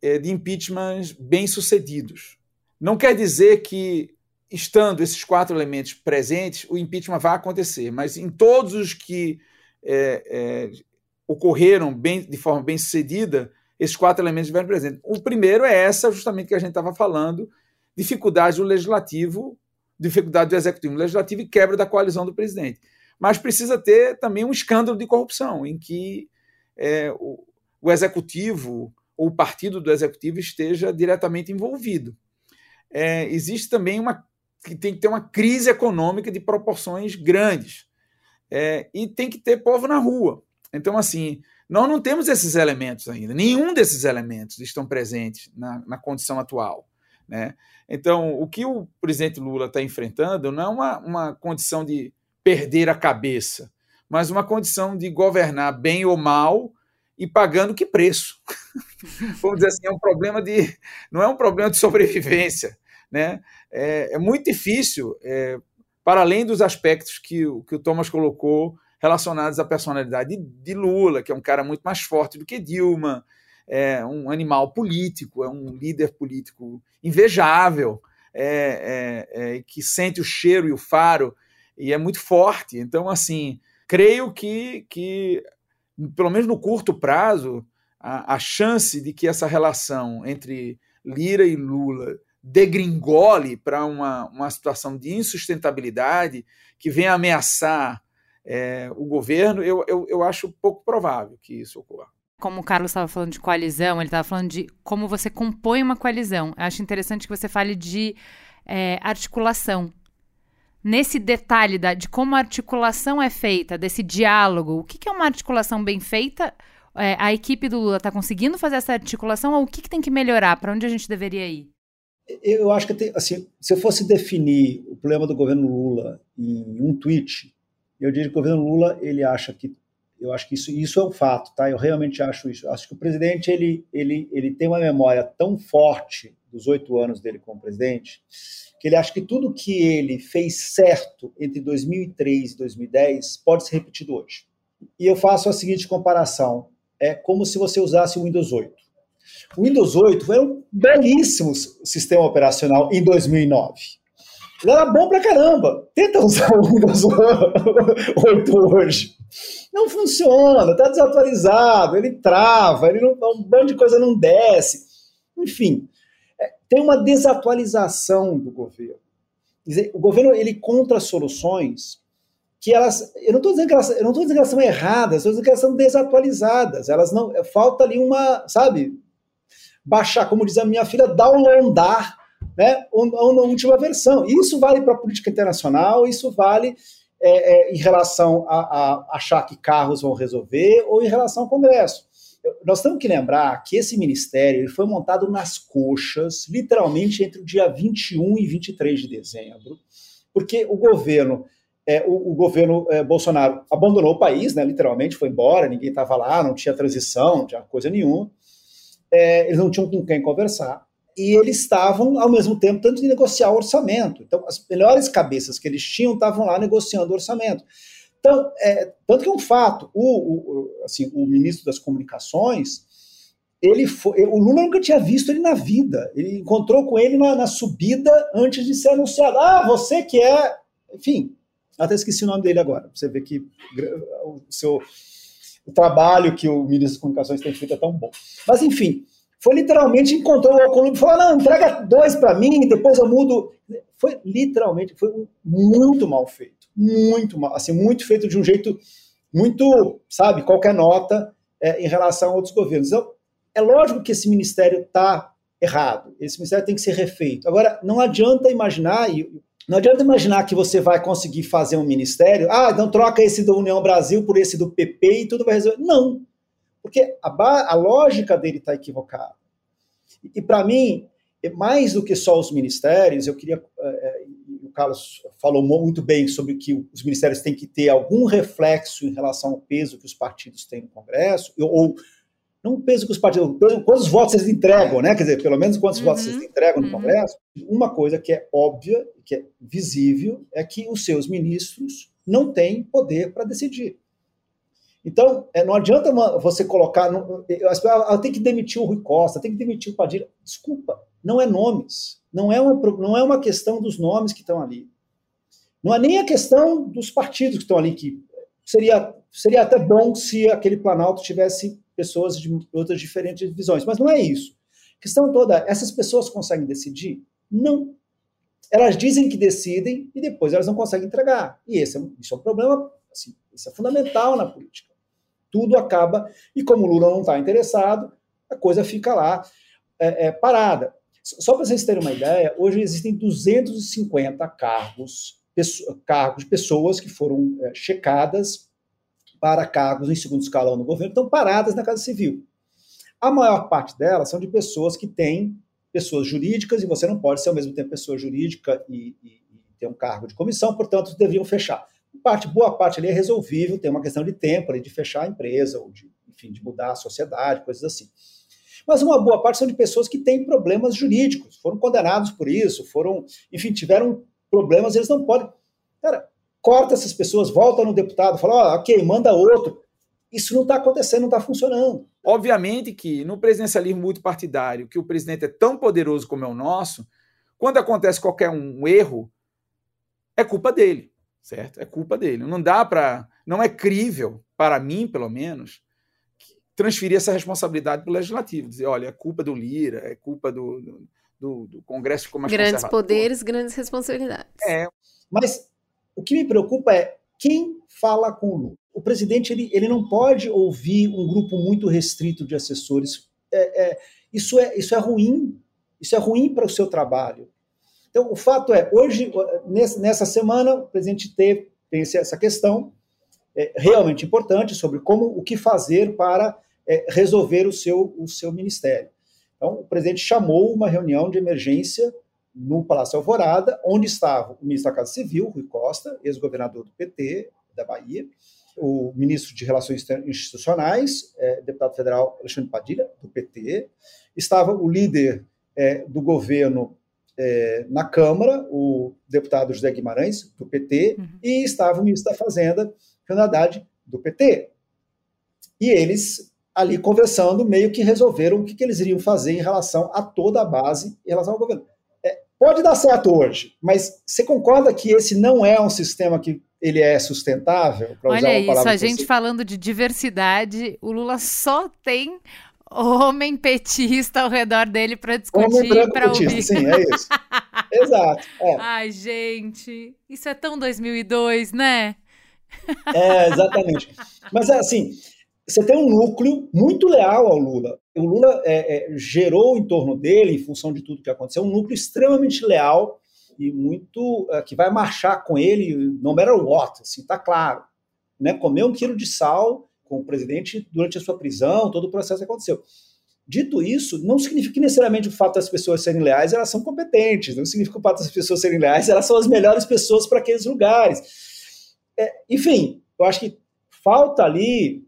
é, de impeachment bem-sucedidos. Não quer dizer que, estando esses quatro elementos presentes, o impeachment vai acontecer, mas em todos os que é, é ocorreram bem, de forma bem-sucedida, esses quatro elementos estiveram presentes. O primeiro é essa, justamente que a gente estava falando, dificuldade do legislativo, dificuldade do executivo legislativo e quebra da coalizão do presidente. Mas precisa ter também um escândalo de corrupção, em que é, o, o executivo ou o partido do executivo esteja diretamente envolvido. É, existe também uma que tem que ter uma crise econômica de proporções grandes é, e tem que ter povo na rua. Então, assim, nós não temos esses elementos ainda. Nenhum desses elementos estão presentes na, na condição atual. Né? Então, o que o presidente Lula está enfrentando não é uma, uma condição de perder a cabeça, mas uma condição de governar bem ou mal e pagando que preço. <laughs> Vamos dizer assim, é um problema de. não é um problema de sobrevivência. Né? É, é muito difícil, é, para além dos aspectos que, que o Thomas colocou relacionados à personalidade de, de, Lula, que é um cara muito mais forte do que Dilma, é um animal político, é um líder político invejável, é, é, é que sente o cheiro e o faro e é muito forte. Então, assim, creio que, que pelo menos no curto prazo, a, a chance de que essa relação entre Lira e Lula degringole para uma, uma situação de insustentabilidade que venha ameaçar é, o governo, eu, eu, eu acho pouco provável que isso ocorra. Como o Carlos estava falando de coalizão, ele estava falando de como você compõe uma coalizão. Eu acho interessante que você fale de é, articulação nesse detalhe da, de como a articulação é feita, desse diálogo, o que, que é uma articulação bem feita? É, a equipe do Lula está conseguindo fazer essa articulação ou o que, que tem que melhorar? Para onde a gente deveria ir? Eu acho que tem, assim, se eu fosse definir o problema do governo Lula em um tweet, eu diria que o governo Lula ele acha que eu acho que isso, isso é um fato, tá? Eu realmente acho isso. Acho que o presidente ele, ele, ele tem uma memória tão forte dos oito anos dele como presidente que ele acha que tudo que ele fez certo entre 2003 e 2010 pode ser repetido hoje. E eu faço a seguinte comparação: é como se você usasse o Windows 8. O Windows 8 foi um belíssimo sistema operacional em 2009. Ele era bom pra caramba. Tenta usar o Windows <laughs> 8 hoje. Não funciona, tá desatualizado, ele trava, ele não, um monte de coisa não desce. Enfim, tem uma desatualização do governo. Dizer, o governo ele contra soluções que elas, eu não estou dizendo que elas, eu não estou dizendo que elas são erradas, estou dizendo que elas são desatualizadas. Elas não, falta ali uma, sabe, baixar, como diz a minha filha, downloadar, né, na última versão. Isso vale para a política internacional, isso vale é, é, em relação a, a, achar que carros vão resolver ou em relação ao Congresso. Nós temos que lembrar que esse ministério foi montado nas coxas, literalmente entre o dia 21 e 23 de dezembro, porque o governo é, o, o, governo é, Bolsonaro abandonou o país, né, literalmente foi embora, ninguém estava lá, não tinha transição, não tinha coisa nenhuma. É, eles não tinham com quem conversar. E eles estavam, ao mesmo tempo, tanto de negociar o orçamento. Então, as melhores cabeças que eles tinham estavam lá negociando o orçamento. Então, é, tanto que é um fato, o, o, assim, o ministro das Comunicações, ele foi, o Lula nunca tinha visto ele na vida. Ele encontrou com ele na, na subida antes de ser anunciado. Ah, você que é. Enfim, até esqueci o nome dele agora. Você vê que o seu o trabalho que o ministro das Comunicações tem feito é tão bom. Mas, enfim, foi literalmente encontrou o Alcolumbre e falou: não, entrega dois para mim, depois eu mudo. Foi literalmente, foi muito mal feito. Muito mal, assim, muito feito de um jeito muito, sabe, qualquer nota é, em relação a outros governos. Então, é lógico que esse ministério está errado, esse ministério tem que ser refeito. Agora, não adianta imaginar, não adianta imaginar que você vai conseguir fazer um ministério, ah, então troca esse do União Brasil por esse do PP e tudo vai resolver. Não, porque a, a lógica dele está equivocada. E, e para mim, é mais do que só os ministérios, eu queria. Carlos falou muito bem sobre que os ministérios têm que ter algum reflexo em relação ao peso que os partidos têm no Congresso, ou não o peso que os partidos, quantos votos eles entregam, né? Quer dizer, pelo menos quantos uhum. votos eles entregam no uhum. Congresso. Uma coisa que é óbvia, que é visível, é que os seus ministros não têm poder para decidir. Então, é, não adianta você colocar. Tem que demitir o Rui Costa, tem que demitir o Padilha. Desculpa, não é nomes. Não é uma, não é uma questão dos nomes que estão ali. Não é nem a questão dos partidos que estão ali, que seria, seria até bom se aquele Planalto tivesse pessoas de outras diferentes visões. Mas não é isso. A questão toda, essas pessoas conseguem decidir? Não. Elas dizem que decidem e depois elas não conseguem entregar. E esse é, isso é um problema, assim, isso é fundamental na política. Tudo acaba, e como o Lula não está interessado, a coisa fica lá é, é, parada. Só para vocês terem uma ideia, hoje existem 250 cargos, cargos de pessoas que foram é, checadas para cargos em segundo escalão no governo estão paradas na Casa Civil. A maior parte delas são de pessoas que têm pessoas jurídicas, e você não pode ser ao mesmo tempo pessoa jurídica e, e, e ter um cargo de comissão, portanto, deveriam fechar. Parte, boa parte ali é resolvível, tem uma questão de tempo ali, de fechar a empresa, ou de, enfim, de mudar a sociedade, coisas assim. Mas uma boa parte são de pessoas que têm problemas jurídicos, foram condenados por isso, foram, enfim, tiveram problemas, eles não podem. Cara, corta essas pessoas, volta no deputado, fala, oh, ok, manda outro. Isso não está acontecendo, não está funcionando. Obviamente que no presidencialismo multipartidário, que o presidente é tão poderoso como é o nosso, quando acontece qualquer um erro, é culpa dele, certo? É culpa dele. Não dá para, não é crível para mim, pelo menos, transferir essa responsabilidade para o legislativo, dizer, olha, é culpa do Lira, é culpa do, do, do Congresso ficou mais Grandes poderes, grandes responsabilidades. É, mas o que me preocupa é quem fala com o Lula. O presidente ele, ele não pode ouvir um grupo muito restrito de assessores. É, é, isso, é, isso é ruim. Isso é ruim para o seu trabalho. Então, o fato é, hoje, nessa semana, o presidente teve, tem essa questão é, realmente importante sobre como o que fazer para é, resolver o seu, o seu ministério. Então, o presidente chamou uma reunião de emergência no Palácio Alvorada, onde estava o ministro da Casa Civil, Rui Costa, ex-governador do PT da Bahia, o ministro de Relações Institucionais, é, deputado federal Alexandre Padilha, do PT, estava o líder é, do governo é, na Câmara, o deputado José Guimarães, do PT, uhum. e estava o ministro da Fazenda, Fernando Haddad, do PT. E eles, ali conversando, meio que resolveram o que, que eles iriam fazer em relação a toda a base, em relação ao governo pode dar certo hoje, mas você concorda que esse não é um sistema que ele é sustentável? Olha isso, a gente falando de diversidade, o Lula só tem homem petista ao redor dele para discutir e para ouvir. Sim, é isso. <laughs> Exato. É. Ai, gente, isso é tão 2002, né? É, exatamente. Mas é assim, você tem um núcleo muito leal ao Lula. O Lula é, é, gerou em torno dele, em função de tudo que aconteceu, um núcleo extremamente leal e muito é, que vai marchar com ele, no matter what, assim, tá claro. Né? Comer um quilo de sal com o presidente durante a sua prisão, todo o processo que aconteceu. Dito isso, não significa que necessariamente o fato das pessoas serem leais, elas são competentes, não significa que o fato das pessoas serem leais, elas são as melhores pessoas para aqueles lugares. É, enfim, eu acho que falta ali.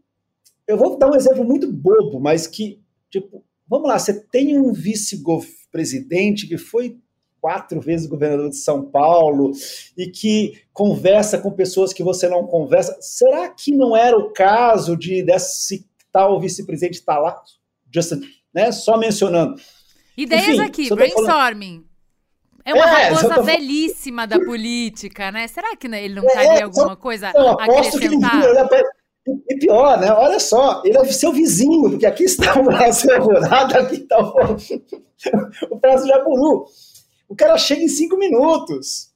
Eu vou dar um exemplo muito bobo, mas que, tipo, vamos lá, você tem um vice-presidente que foi quatro vezes governador de São Paulo e que conversa com pessoas que você não conversa. Será que não era o caso de desse tal vice-presidente estar lá? Just, né, só mencionando. Ideias Enfim, aqui, brainstorming. É uma é, raposa tô... velhíssima da política, né? Será que ele não estaria é, alguma coisa não, a acrescentar? E pior, né? Olha só, ele é seu vizinho, porque aqui está o Brasil <laughs> Rural, aqui está o, o Prazo Jaburu. O cara chega em cinco minutos.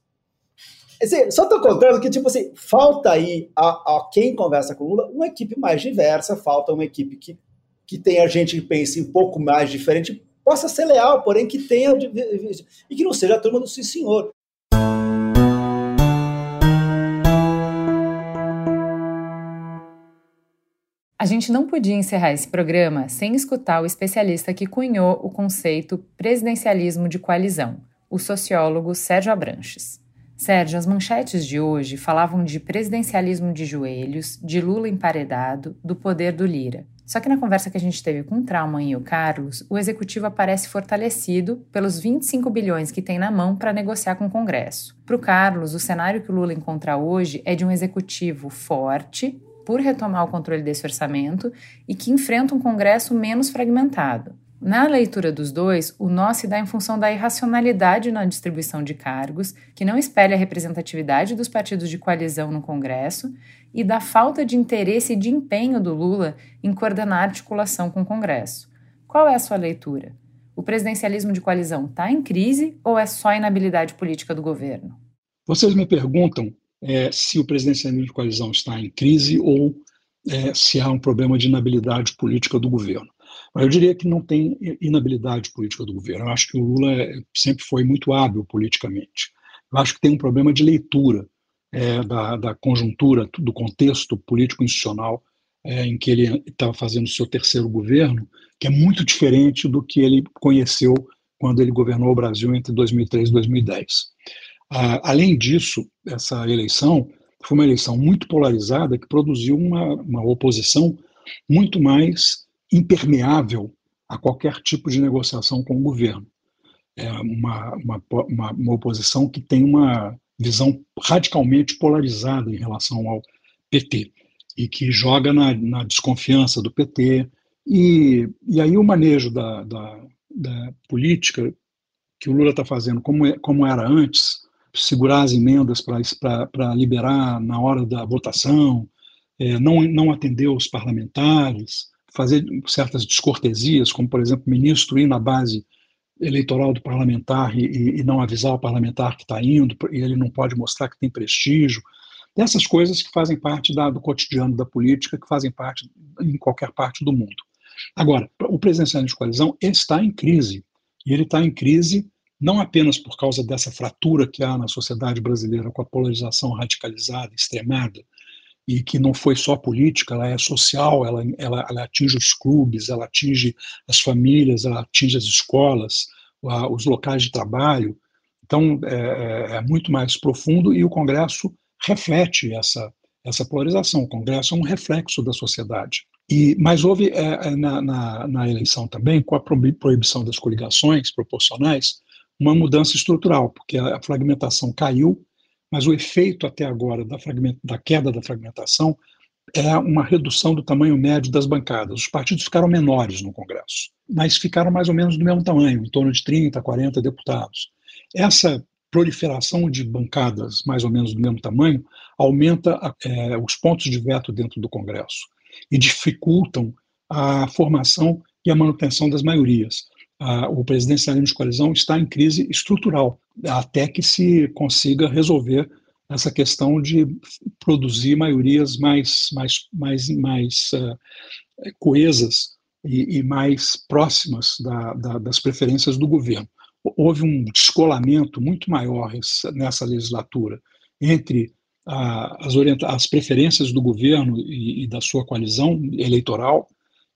Assim, só estou contando que, tipo assim, falta aí a, a, quem conversa com Lula uma equipe mais diversa, falta uma equipe que, que tenha gente que pense um pouco mais diferente, possa ser leal, porém que tenha. e que não seja a turma do sim senhor. A gente não podia encerrar esse programa sem escutar o especialista que cunhou o conceito presidencialismo de coalizão o sociólogo Sérgio Abranches. Sérgio, as manchetes de hoje falavam de presidencialismo de joelhos, de Lula emparedado, do poder do Lira. Só que na conversa que a gente teve com o Trauman e o Carlos, o executivo aparece fortalecido pelos 25 bilhões que tem na mão para negociar com o Congresso. Para o Carlos, o cenário que o Lula encontra hoje é de um executivo forte, por retomar o controle desse orçamento, e que enfrenta um Congresso menos fragmentado. Na leitura dos dois, o nó se dá em função da irracionalidade na distribuição de cargos, que não espelha a representatividade dos partidos de coalizão no Congresso, e da falta de interesse e de empenho do Lula em coordenar a articulação com o Congresso. Qual é a sua leitura? O presidencialismo de coalizão está em crise ou é só inabilidade política do governo? Vocês me perguntam é, se o presidencialismo de coalizão está em crise ou é, se há um problema de inabilidade política do governo. Eu diria que não tem inabilidade política do governo. Eu acho que o Lula é, sempre foi muito hábil politicamente. Eu acho que tem um problema de leitura é, da, da, conjuntura, do contexto político institucional é, em que ele estava fazendo o seu terceiro governo, que é muito diferente do que ele conheceu quando ele governou o Brasil entre 2003 e 2010. Ah, além disso, essa eleição foi uma eleição muito polarizada que produziu uma, uma oposição muito mais impermeável a qualquer tipo de negociação com o governo. É uma, uma, uma, uma oposição que tem uma visão radicalmente polarizada em relação ao PT e que joga na, na desconfiança do PT. E, e aí o manejo da, da, da política que o Lula está fazendo, como, é, como era antes, segurar as emendas para liberar na hora da votação, é, não, não atender os parlamentares, fazer certas descortesias, como, por exemplo, ministro ir na base eleitoral do parlamentar e, e não avisar o parlamentar que está indo, e ele não pode mostrar que tem prestígio. Essas coisas que fazem parte da, do cotidiano da política, que fazem parte em qualquer parte do mundo. Agora, o presidencialismo de coalizão está em crise, e ele está em crise não apenas por causa dessa fratura que há na sociedade brasileira com a polarização radicalizada, extremada, e que não foi só política, ela é social, ela, ela, ela atinge os clubes, ela atinge as famílias, ela atinge as escolas, os locais de trabalho. Então, é, é, é, muito mais profundo e o Congresso reflete essa, essa polarização. O Congresso é um reflexo da sociedade. E, mas houve é, é na, na, na, eleição também, com a proibição das coligações proporcionais, uma mudança estrutural, porque a fragmentação caiu mas o efeito até agora da, da queda da fragmentação é uma redução do tamanho médio das bancadas. Os partidos ficaram menores no Congresso, mas ficaram mais ou menos do mesmo tamanho, em torno de 30, 40 deputados. Essa proliferação de bancadas mais ou menos do mesmo tamanho aumenta é, os pontos de veto dentro do Congresso e dificultam a formação e a manutenção das maiorias. O presidencialismo de coalizão está em crise estrutural, até que se consiga resolver essa questão de produzir maiorias mais, mais, mais, mais uh, coesas e, e, mais próximas da, da, das preferências do governo. Houve um descolamento muito maior nessa legislatura entre as, as preferências do governo e, e da sua coalizão eleitoral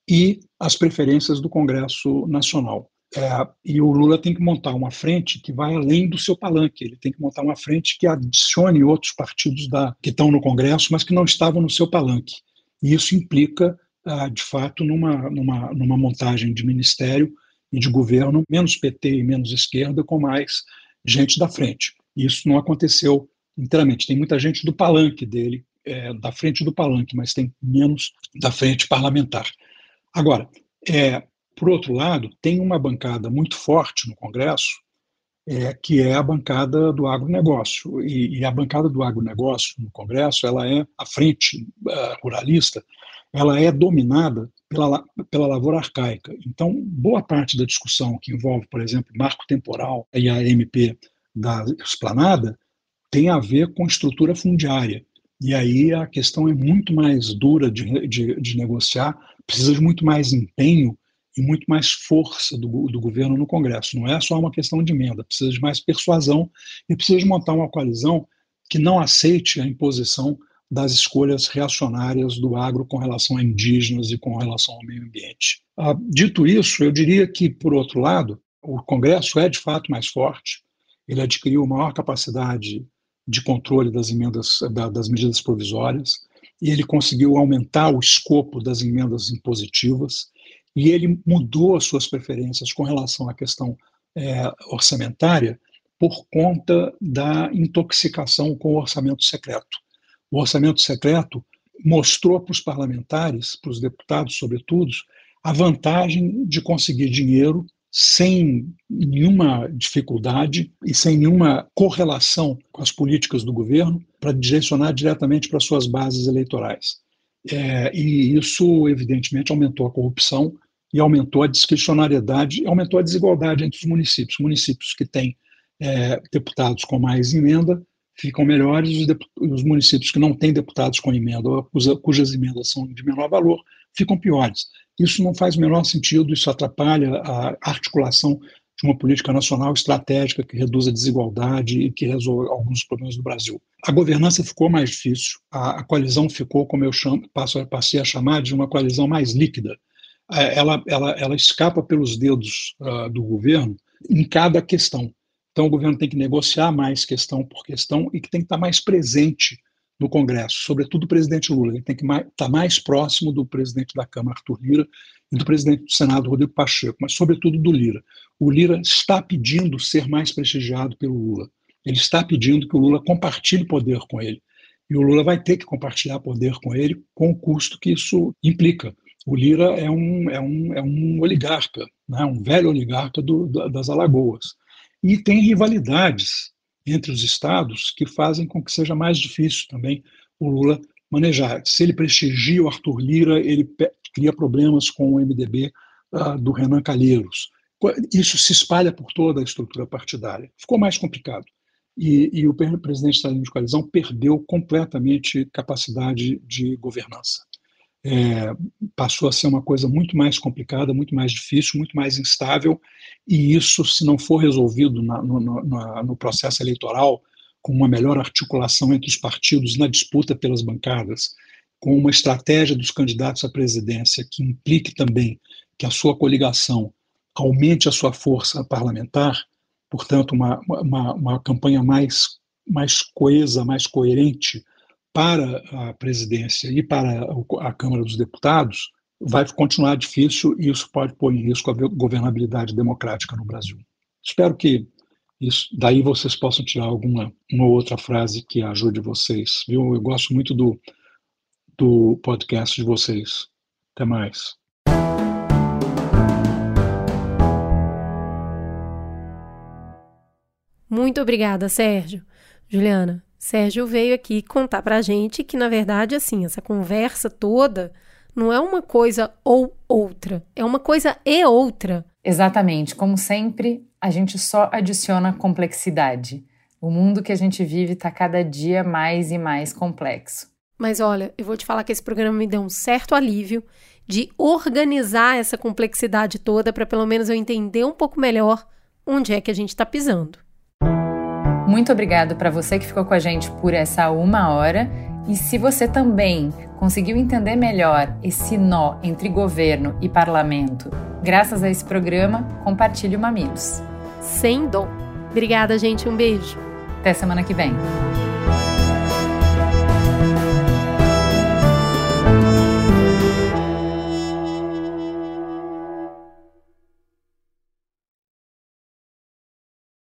e as preferências do Congresso Nacional. É, e o Lula tem que montar uma frente que vai além do seu palanque. Ele tem que montar uma frente que adicione outros partidos da, que estão no Congresso, mas que não estavam no seu palanque. E isso implica, ah, de fato, numa, numa, numa montagem de ministério e de governo menos PT e menos esquerda, com mais gente da frente. Isso não aconteceu inteiramente. Tem muita gente do palanque dele, é, da frente do palanque, mas tem menos da frente parlamentar. Agora, é, por outro lado, tem uma bancada muito forte no Congresso, é, que é a bancada do agronegócio. E, e, a bancada do agronegócio no Congresso, ela é, a frente uh, ruralista, ela é dominada pela, pela lavoura arcaica. Então, boa parte da discussão que envolve, por exemplo, marco temporal e a MP da esplanada tem a ver com estrutura fundiária. E aí a questão é muito mais dura de, de, de negociar, precisa de muito mais empenho e muito mais força do, do governo no Congresso. Não é só uma questão de emenda, precisa de mais persuasão e precisa de montar uma coalizão que não aceite a imposição das escolhas reacionárias do agro com relação a indígenas e com relação ao meio ambiente. Ah, dito isso, eu diria que, por outro lado, o Congresso é de fato mais forte, ele adquiriu maior capacidade de controle das emendas, das medidas provisórias, e ele conseguiu aumentar o escopo das emendas impositivas, e ele mudou as suas preferências com relação à questão é, orçamentária por conta da intoxicação com o orçamento secreto. O orçamento secreto mostrou para os parlamentares, para os deputados, sobretudo, a vantagem de conseguir dinheiro sem nenhuma dificuldade e sem nenhuma correlação com as políticas do governo para direcionar diretamente para suas bases eleitorais. É, e isso, evidentemente, aumentou a corrupção e aumentou a discricionariedade, aumentou a desigualdade entre os municípios. Municípios que têm é, deputados com mais emenda ficam melhores, os, os, municípios que não têm deputados com emenda, cuja, cujas emendas são de menor valor, ficam piores. Isso não faz o menor sentido, isso atrapalha a articulação de uma política nacional estratégica que reduz a desigualdade e que resolve alguns problemas do Brasil. A governança ficou mais difícil, a, a coalizão ficou, como eu chamo, passo, passei a chamar, de uma coalizão mais líquida. É, ela, ela, ela escapa pelos dedos uh, do governo em cada questão. Então, o governo tem que negociar mais questão por questão e que tem que estar mais presente no Congresso, sobretudo o presidente Lula. Ele tem que estar mais próximo do presidente da Câmara, Arthur Lira, e do presidente do Senado, Rodrigo Pacheco, mas sobretudo do Lira. O Lira está pedindo ser mais prestigiado pelo Lula. Ele está pedindo que o Lula compartilhe poder com ele. E o Lula vai ter que compartilhar poder com ele com o custo que isso implica. O Lira é um, é um, é um oligarca, né? um velho oligarca do, das Alagoas. E tem rivalidades entre os estados que fazem com que seja mais difícil também o Lula manejar. Se ele prestigia o Arthur Lira, ele cria problemas com o MDB uh, ah, do Renan Calheiros. Isso se espalha por toda a estrutura partidária. Ficou mais complicado. E, e o presidente da de coalizão perdeu completamente capacidade de governança é, passou a ser uma coisa muito mais complicada, muito mais difícil, muito mais instável, e isso, se não for resolvido na, no, no, no, processo eleitoral, com uma melhor articulação entre os partidos na disputa pelas bancadas, com uma estratégia dos candidatos à presidência que implique também que a sua coligação aumente a sua força parlamentar, portanto, uma, uma, uma campanha mais, mais coesa, mais coerente, para a presidência e para a Câmara dos Deputados vai continuar difícil e isso pode pôr em risco a governabilidade democrática no Brasil. Espero que isso, daí vocês possam tirar alguma uma outra frase que ajude vocês. Viu? Eu gosto muito do, do podcast de vocês. Até mais. Muito obrigada, Sérgio. Juliana, Sérgio veio aqui contar pra gente que, na verdade, assim, essa conversa toda não é uma coisa ou outra, é uma coisa e outra. Exatamente. Como sempre, a gente só adiciona complexidade. O mundo que a gente vive está cada dia mais e mais complexo. Mas olha, eu vou te falar que esse programa me deu um certo alívio de organizar essa complexidade toda para pelo menos eu entender um pouco melhor onde é que a gente está pisando. Muito obrigado para você que ficou com a gente por essa uma hora. E se você também conseguiu entender melhor esse nó entre governo e parlamento, graças a esse programa, compartilhe o Mamilos. Sem dom. Obrigada, gente. Um beijo. Até semana que vem.